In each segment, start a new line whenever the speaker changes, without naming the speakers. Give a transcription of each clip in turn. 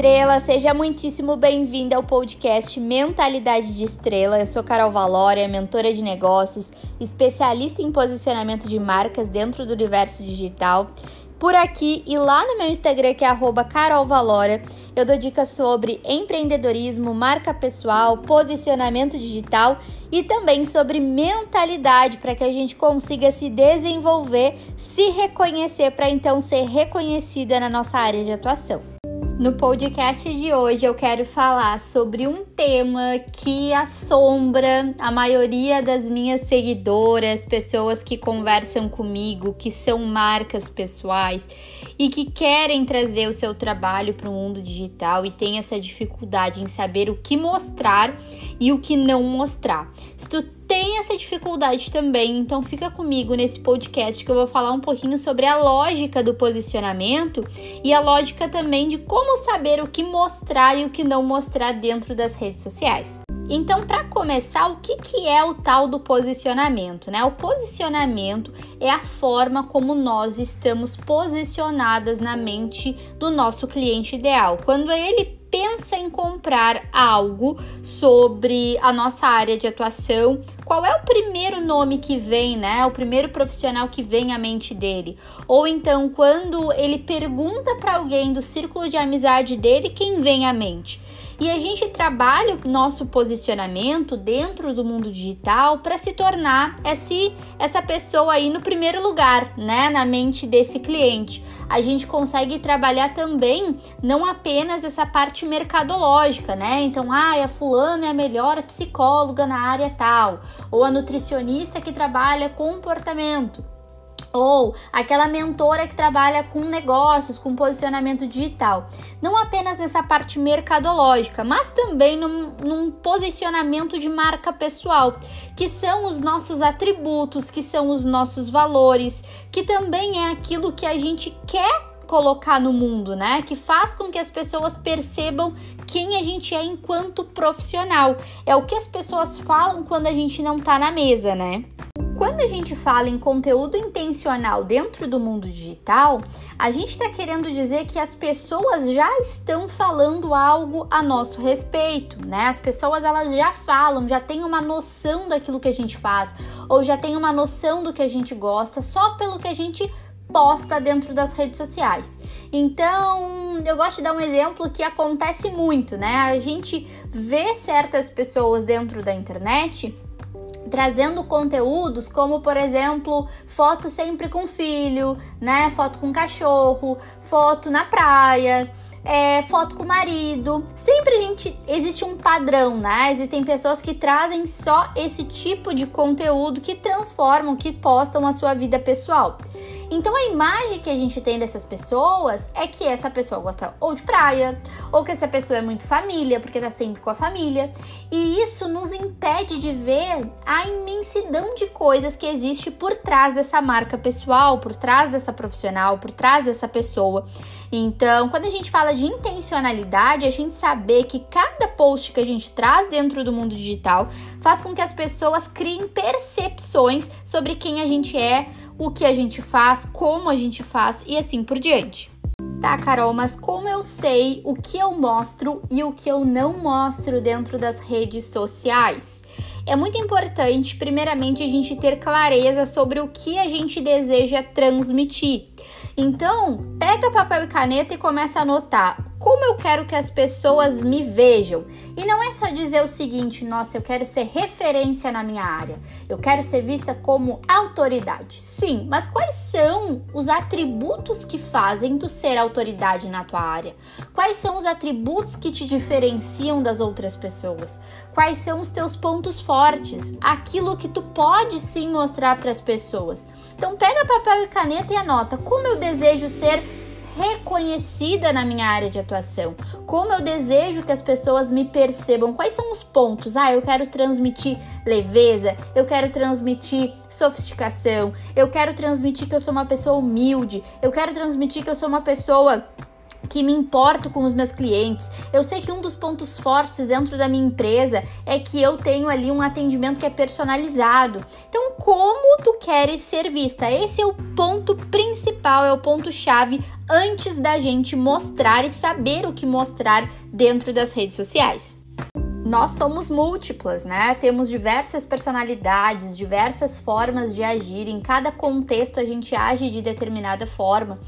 estrela, seja muitíssimo bem-vinda ao podcast Mentalidade de Estrela. Eu sou Carol Valória, mentora de negócios, especialista em posicionamento de marcas dentro do universo digital. Por aqui e lá no meu Instagram, que é carolvalória, eu dou dicas sobre empreendedorismo, marca pessoal, posicionamento digital e também sobre mentalidade para que a gente consiga se desenvolver, se reconhecer para então ser reconhecida na nossa área de atuação. No podcast de hoje eu quero falar sobre um tema que assombra a maioria das minhas seguidoras, pessoas que conversam comigo, que são marcas pessoais e que querem trazer o seu trabalho para o mundo digital e tem essa dificuldade em saber o que mostrar e o que não mostrar. Se tu tem essa dificuldade também, então fica comigo nesse podcast que eu vou falar um pouquinho sobre a lógica do posicionamento e a lógica também de como saber o que mostrar e o que não mostrar dentro das redes sociais. Então, para começar, o que, que é o tal do posicionamento? Né? O posicionamento é a forma como nós estamos posicionadas na mente do nosso cliente ideal. Quando ele pensa em comprar algo sobre a nossa área de atuação, qual é o primeiro nome que vem, né? O primeiro profissional que vem à mente dele? Ou então, quando ele pergunta para alguém do círculo de amizade dele, quem vem à mente? E a gente trabalha o nosso posicionamento dentro do mundo digital para se tornar esse, essa pessoa aí no primeiro lugar, né, na mente desse cliente. A gente consegue trabalhar também não apenas essa parte mercadológica, né? Então, ah, a fulana é a melhor psicóloga na área tal, ou a nutricionista que trabalha comportamento ou aquela mentora que trabalha com negócios, com posicionamento digital. Não apenas nessa parte mercadológica, mas também num, num, posicionamento de marca pessoal, que são os nossos atributos, que são os nossos valores, que também é aquilo que a gente quer colocar no mundo, né? Que faz com que as pessoas percebam quem a gente é enquanto profissional. É o que as pessoas falam quando a gente não tá na mesa, né? Quando a gente fala em conteúdo intencional dentro do mundo digital, a gente está querendo dizer que as pessoas já estão falando algo a nosso respeito, né? As pessoas elas já falam, já têm uma noção daquilo que a gente faz, ou já têm uma noção do que a gente gosta só pelo que a gente posta dentro das redes sociais. Então, eu gosto de dar um exemplo que acontece muito, né? A gente vê certas pessoas dentro da internet trazendo conteúdos como, por exemplo, foto sempre com filho, né? Foto com cachorro, foto na praia. É, foto com o marido. Sempre a gente existe um padrão, né? Existem pessoas que trazem só esse tipo de conteúdo que transformam, que postam a sua vida pessoal. Então a imagem que a gente tem dessas pessoas é que essa pessoa gosta ou de praia, ou que essa pessoa é muito família, porque tá sempre com a família. E isso nos impede de ver a imensidão de coisas que existe por trás dessa marca pessoal, por trás dessa profissional, por trás dessa pessoa. Então, quando a gente fala de intencionalidade, a gente saber que cada post que a gente traz dentro do mundo digital faz com que as pessoas criem percepções sobre quem a gente é, o que a gente faz, como a gente faz e assim por diante. Tá, Carol, mas como eu sei o que eu mostro e o que eu não mostro dentro das redes sociais? É muito importante, primeiramente, a gente ter clareza sobre o que a gente deseja transmitir. Então, pega papel e caneta e começa a anotar como eu quero que as pessoas me vejam. E não é só dizer o seguinte: nossa, eu quero ser referência na minha área, eu quero ser vista como autoridade. Sim, mas quais são os atributos que fazem tu ser autoridade na tua área? Quais são os atributos que te diferenciam das outras pessoas? Quais são os teus pontos fortes? Aquilo que tu pode sim mostrar para as pessoas. Então, pega papel e caneta e anota como eu desejo ser reconhecida na minha área de atuação? Como eu desejo que as pessoas me percebam? Quais são os pontos? Ah, eu quero transmitir leveza, eu quero transmitir sofisticação, eu quero transmitir que eu sou uma pessoa humilde, eu quero transmitir que eu sou uma pessoa que me importo com os meus clientes. Eu sei que um dos pontos fortes dentro da minha empresa é que eu tenho ali um atendimento que é personalizado. Então, como tu queres ser vista? Esse é o ponto principal, é o ponto chave antes da gente mostrar e saber o que mostrar dentro das redes sociais nós somos múltiplas, né? Temos diversas personalidades, diversas formas de agir. Em cada contexto a gente age de determinada forma.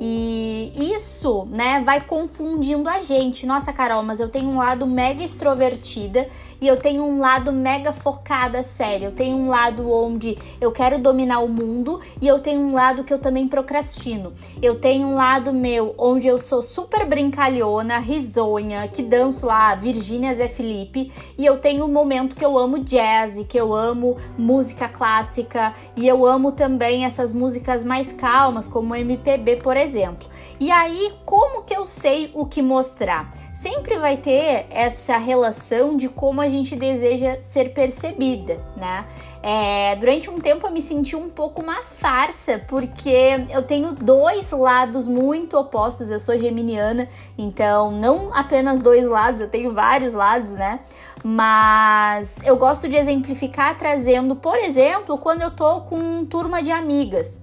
E isso, né, vai confundindo a gente. Nossa, Carol, mas eu tenho um lado mega extrovertida e eu tenho um lado mega focada, sério. Eu tenho um lado onde eu quero dominar o mundo e eu tenho um lado que eu também procrastino. Eu tenho um lado meu onde eu sou super brincalhona, risonha, que danço lá Virgínia Zé Felipe e eu tenho um momento que eu amo jazz, que eu amo música clássica e eu amo também essas músicas mais calmas, como MPB, por exemplo. E aí, como que eu sei o que mostrar? Sempre vai ter essa relação de como a gente deseja ser percebida, né? É, durante um tempo eu me senti um pouco uma farsa, porque eu tenho dois lados muito opostos. Eu sou geminiana, então não apenas dois lados, eu tenho vários lados, né? Mas eu gosto de exemplificar trazendo, por exemplo, quando eu tô com turma de amigas.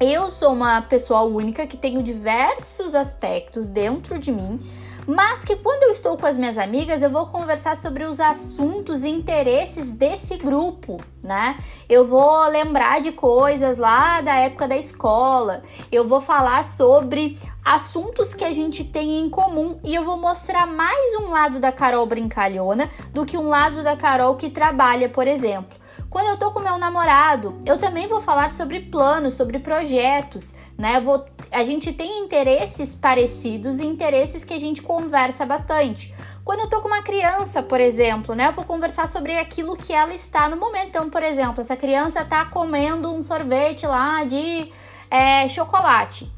Eu sou uma pessoa única que tenho diversos aspectos dentro de mim mas que quando eu estou com as minhas amigas, eu vou conversar sobre os assuntos e interesses desse grupo, né? Eu vou lembrar de coisas lá da época da escola, eu vou falar sobre assuntos que a gente tem em comum e eu vou mostrar mais um lado da Carol brincalhona do que um lado da Carol que trabalha, por exemplo. Quando eu tô com meu namorado, eu também vou falar sobre planos, sobre projetos, né? Vou, a gente tem interesses parecidos e interesses que a gente conversa bastante. Quando eu tô com uma criança, por exemplo, né? Eu vou conversar sobre aquilo que ela está no momento. Então, por exemplo, essa criança tá comendo um sorvete lá de é, chocolate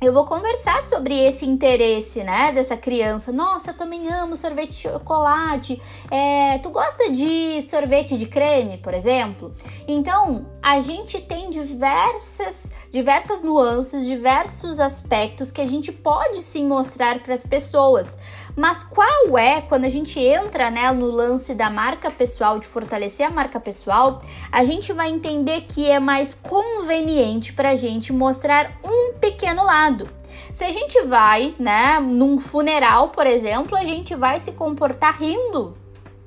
eu vou conversar sobre esse interesse, né, dessa criança. Nossa, eu também amo sorvete de chocolate. É, tu gosta de sorvete de creme, por exemplo? Então, a gente tem diversas, diversas nuances, diversos aspectos que a gente pode sim mostrar para as pessoas. Mas qual é, quando a gente entra né, no lance da marca pessoal, de fortalecer a marca pessoal, a gente vai entender que é mais conveniente para a gente mostrar um pequeno lado. Se a gente vai, né, num funeral, por exemplo, a gente vai se comportar rindo,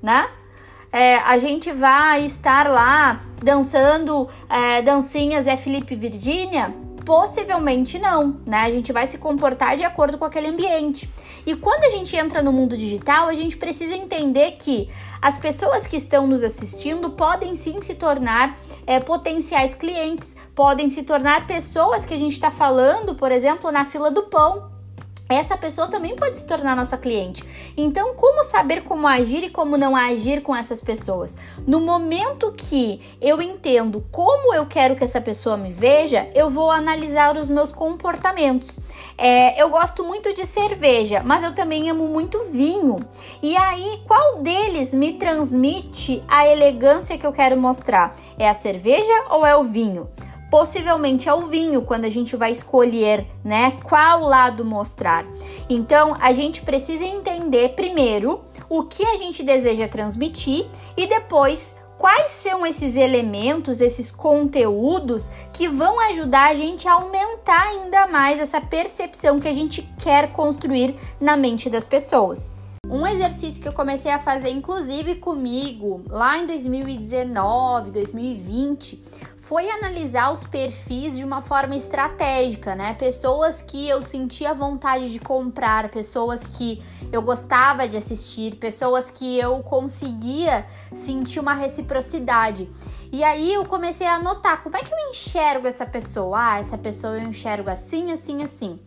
né? É, a gente vai estar lá dançando é, dancinhas é Felipe Virgínia Possivelmente não, né? A gente vai se comportar de acordo com aquele ambiente. E quando a gente entra no mundo digital, a gente precisa entender que as pessoas que estão nos assistindo podem sim se tornar é, potenciais clientes, podem se tornar pessoas que a gente está falando, por exemplo, na fila do pão essa pessoa também pode se tornar nossa cliente. Então, como saber como agir e como não agir com essas pessoas? No momento que eu entendo como eu quero que essa pessoa me veja, eu vou analisar os meus comportamentos. É, eu gosto muito de cerveja, mas eu também amo muito vinho. E aí, qual deles me transmite a elegância que eu quero mostrar? É a cerveja ou é o vinho? Possivelmente é o vinho quando a gente vai escolher, né, qual lado mostrar. Então, a gente precisa entender primeiro o que a gente deseja transmitir e depois quais são esses elementos, esses conteúdos que vão ajudar a gente a aumentar ainda mais essa percepção que a gente quer construir na mente das pessoas. Um exercício que eu comecei a fazer, inclusive comigo, lá em 2019, 2020, foi analisar os perfis de uma forma estratégica, né? Pessoas que eu sentia vontade de comprar, pessoas que eu gostava de assistir, pessoas que eu conseguia sentir uma reciprocidade. E aí eu comecei a anotar como é que eu enxergo essa pessoa. Ah, essa pessoa eu enxergo assim, assim, assim.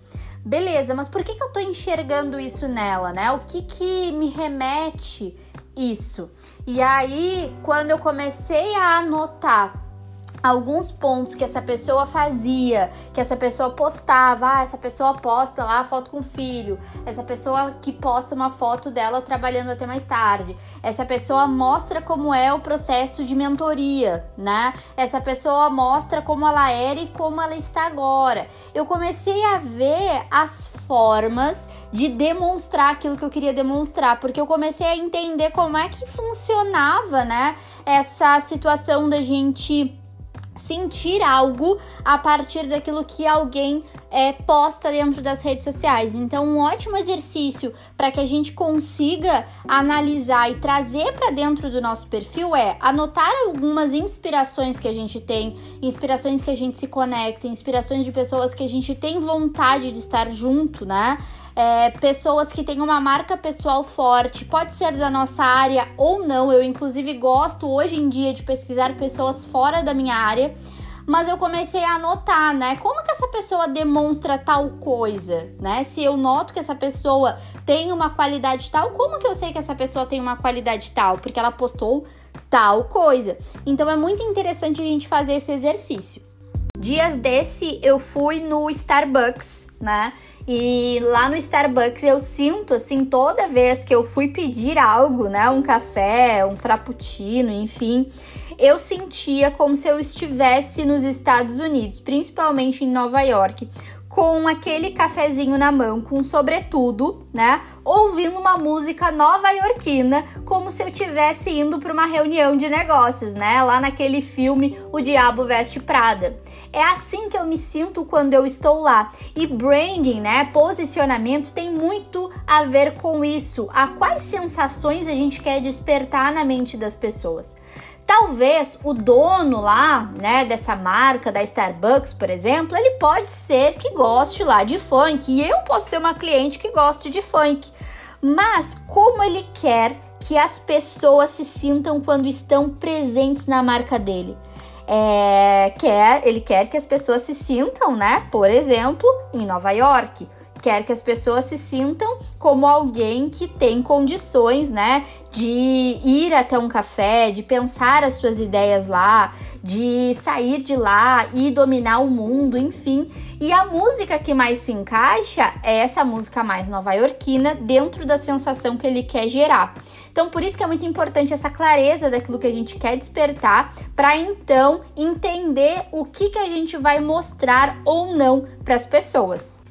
Beleza, mas por que, que eu tô enxergando isso nela, né? O que que me remete isso? E aí, quando eu comecei a anotar alguns pontos que essa pessoa fazia, que essa pessoa postava, ah, essa pessoa posta lá foto com o filho, essa pessoa que posta uma foto dela trabalhando até mais tarde, essa pessoa mostra como é o processo de mentoria, né? Essa pessoa mostra como ela era e como ela está agora. Eu comecei a ver as formas de demonstrar aquilo que eu queria demonstrar, porque eu comecei a entender como é que funcionava, né? Essa situação da gente sentir algo a partir daquilo que alguém é, posta dentro das redes sociais. Então, um ótimo exercício para que a gente consiga analisar e trazer para dentro do nosso perfil é anotar algumas inspirações que a gente tem, inspirações que a gente se conecta, inspirações de pessoas que a gente tem vontade de estar junto, né? É, pessoas que têm uma marca pessoal forte, pode ser da nossa área ou não. Eu, inclusive, gosto hoje em dia de pesquisar pessoas fora da minha área mas eu comecei a anotar, né? Como que essa pessoa demonstra tal coisa, né? Se eu noto que essa pessoa tem uma qualidade tal, como que eu sei que essa pessoa tem uma qualidade tal? Porque ela postou tal coisa. Então é muito interessante a gente fazer esse exercício. Dias desse eu fui no Starbucks, né? E lá no Starbucks eu sinto assim toda vez que eu fui pedir algo, né, um café, um frappuccino, enfim, eu sentia como se eu estivesse nos Estados Unidos, principalmente em Nova York, com aquele cafezinho na mão, com sobretudo, né? Ouvindo uma música nova-iorquina, como se eu tivesse indo para uma reunião de negócios, né? Lá naquele filme O Diabo Veste Prada. É assim que eu me sinto quando eu estou lá. E branding, né? Posicionamento tem muito a ver com isso. A quais sensações a gente quer despertar na mente das pessoas. Talvez o dono lá, né, dessa marca da Starbucks, por exemplo, ele pode ser que goste lá de funk e eu posso ser uma cliente que goste de funk. Mas como ele quer que as pessoas se sintam quando estão presentes na marca dele? É, quer, ele quer que as pessoas se sintam, né? Por exemplo, em Nova York quer que as pessoas se sintam como alguém que tem condições, né, de ir até um café, de pensar as suas ideias lá, de sair de lá e dominar o mundo, enfim. E a música que mais se encaixa é essa música mais nova-iorquina dentro da sensação que ele quer gerar. Então, por isso que é muito importante essa clareza daquilo que a gente quer despertar, para então entender o que, que a gente vai mostrar ou não para as pessoas.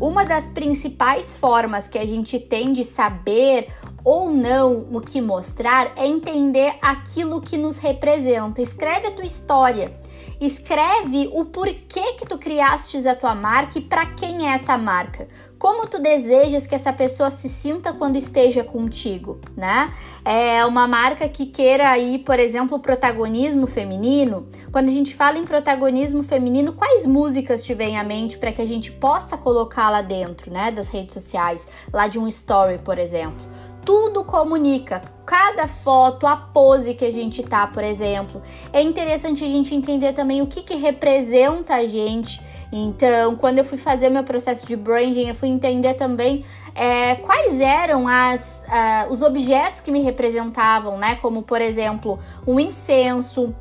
Uma das principais formas que a gente tem de saber ou não o que mostrar é entender aquilo que nos representa. Escreve a tua história. Escreve o porquê que tu criastes a tua marca e para quem é essa marca. Como tu desejas que essa pessoa se sinta quando esteja contigo, né? É uma marca que queira aí, por exemplo, protagonismo feminino. Quando a gente fala em protagonismo feminino, quais músicas te vem à mente para que a gente possa colocar lá dentro, né, das redes sociais, lá de um story, por exemplo? Tudo comunica. Cada foto, a pose que a gente tá, por exemplo. É interessante a gente entender também o que, que representa a gente. Então, quando eu fui fazer meu processo de branding, eu fui entender também é, quais eram as, uh, os objetos que me representavam, né? Como, por exemplo, um incenso,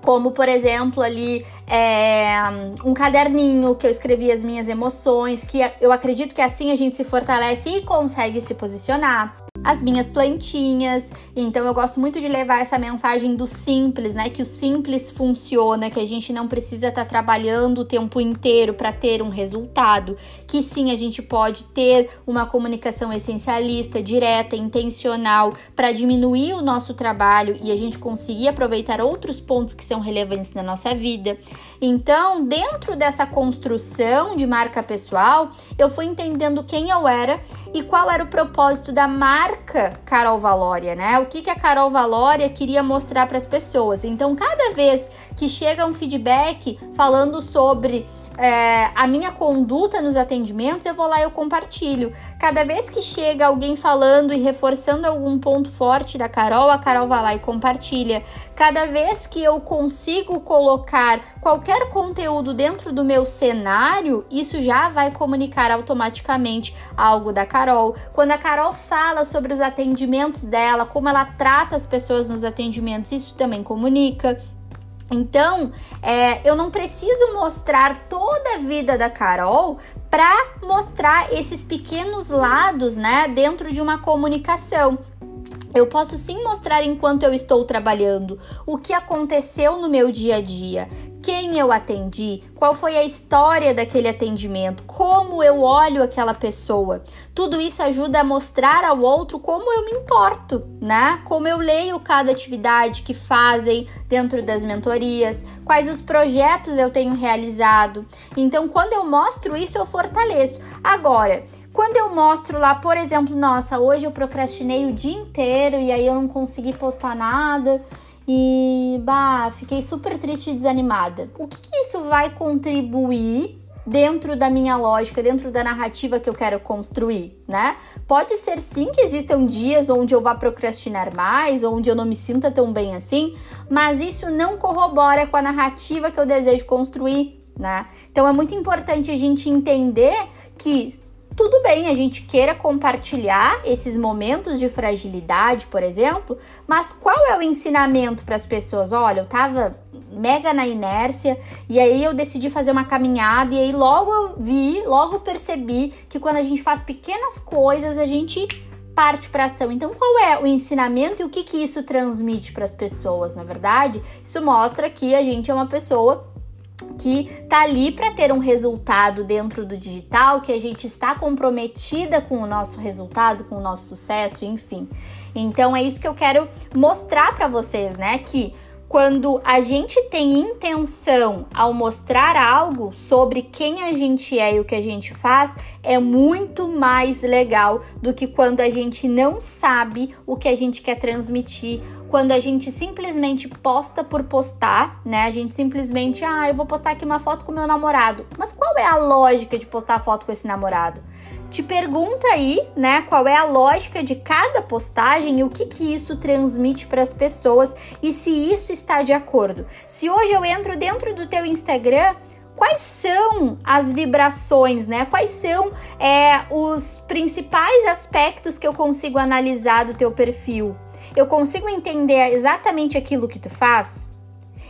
como por exemplo ali é, um caderninho que eu escrevi as minhas emoções, que eu acredito que assim a gente se fortalece e consegue se posicionar as minhas plantinhas. Então eu gosto muito de levar essa mensagem do simples, né? Que o simples funciona, que a gente não precisa estar tá trabalhando o tempo inteiro para ter um resultado, que sim a gente pode ter uma comunicação essencialista, direta, intencional para diminuir o nosso trabalho e a gente conseguir aproveitar outros pontos que são relevantes na nossa vida. Então, dentro dessa construção de marca pessoal, eu fui entendendo quem eu era e qual era o propósito da marca Carol Valória, né? O que, que a Carol Valória queria mostrar para as pessoas. Então, cada vez que chega um feedback falando sobre é, a minha conduta nos atendimentos, eu vou lá e eu compartilho. Cada vez que chega alguém falando e reforçando algum ponto forte da Carol, a Carol vai lá e compartilha. Cada vez que eu consigo colocar qualquer conteúdo dentro do meu cenário, isso já vai comunicar automaticamente algo da Carol. Quando a Carol fala sobre os atendimentos dela, como ela trata as pessoas nos atendimentos, isso também comunica. Então, é, eu não preciso mostrar toda a vida da Carol para mostrar esses pequenos lados, né, dentro de uma comunicação. Eu posso sim mostrar enquanto eu estou trabalhando o que aconteceu no meu dia a dia, quem eu atendi, qual foi a história daquele atendimento, como eu olho aquela pessoa. Tudo isso ajuda a mostrar ao outro como eu me importo, né? Como eu leio cada atividade que fazem dentro das mentorias, quais os projetos eu tenho realizado. Então, quando eu mostro isso, eu fortaleço. Agora, quando eu mostro lá, por exemplo, nossa, hoje eu procrastinei o dia inteiro e aí eu não consegui postar nada e bah, fiquei super triste e desanimada. O que, que isso vai contribuir dentro da minha lógica, dentro da narrativa que eu quero construir, né? Pode ser sim que existam dias onde eu vá procrastinar mais, onde eu não me sinta tão bem assim, mas isso não corrobora com a narrativa que eu desejo construir, né? Então é muito importante a gente entender que tudo bem a gente queira compartilhar esses momentos de fragilidade, por exemplo, mas qual é o ensinamento para as pessoas? Olha, eu tava mega na inércia e aí eu decidi fazer uma caminhada e aí logo eu vi, logo percebi que quando a gente faz pequenas coisas, a gente parte para ação. Então, qual é o ensinamento e o que que isso transmite para as pessoas? Na verdade, isso mostra que a gente é uma pessoa que tá ali para ter um resultado dentro do digital, que a gente está comprometida com o nosso resultado, com o nosso sucesso, enfim. Então é isso que eu quero mostrar para vocês, né, que quando a gente tem intenção ao mostrar algo sobre quem a gente é e o que a gente faz, é muito mais legal do que quando a gente não sabe o que a gente quer transmitir, quando a gente simplesmente posta por postar, né? A gente simplesmente, ah, eu vou postar aqui uma foto com meu namorado. Mas qual é a lógica de postar foto com esse namorado? Te pergunta aí, né, qual é a lógica de cada postagem e o que que isso transmite para as pessoas e se isso está de acordo. Se hoje eu entro dentro do teu Instagram, quais são as vibrações, né? Quais são é, os principais aspectos que eu consigo analisar do teu perfil? Eu consigo entender exatamente aquilo que tu faz?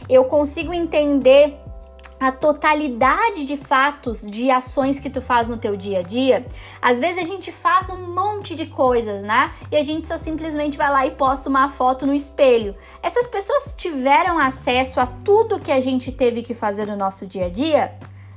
Eu consigo entender a totalidade de fatos, de ações que tu faz no teu dia a dia, às vezes a gente faz um monte de coisas, né? E a gente só simplesmente vai lá e posta uma foto no espelho. Essas pessoas tiveram acesso a tudo que a gente teve que fazer no nosso dia a dia?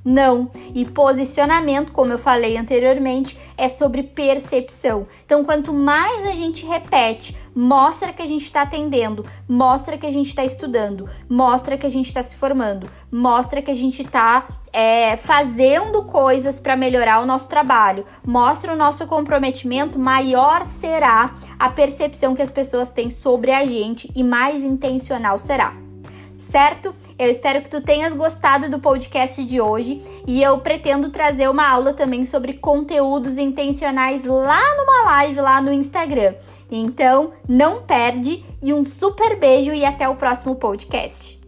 Não. E posicionamento, como eu falei anteriormente, é sobre percepção. Então, quanto mais a gente repete, mostra que a gente está atendendo, mostra que a gente está estudando, mostra que a gente está se formando, mostra que a gente está é, fazendo coisas para melhorar o nosso trabalho, mostra o nosso comprometimento, maior será a percepção que as pessoas têm sobre a gente e mais intencional será certo? Eu espero que tu tenhas gostado do podcast de hoje e eu pretendo trazer uma aula também sobre conteúdos intencionais lá numa live lá no Instagram. Então, não perde e um super beijo e até o próximo podcast.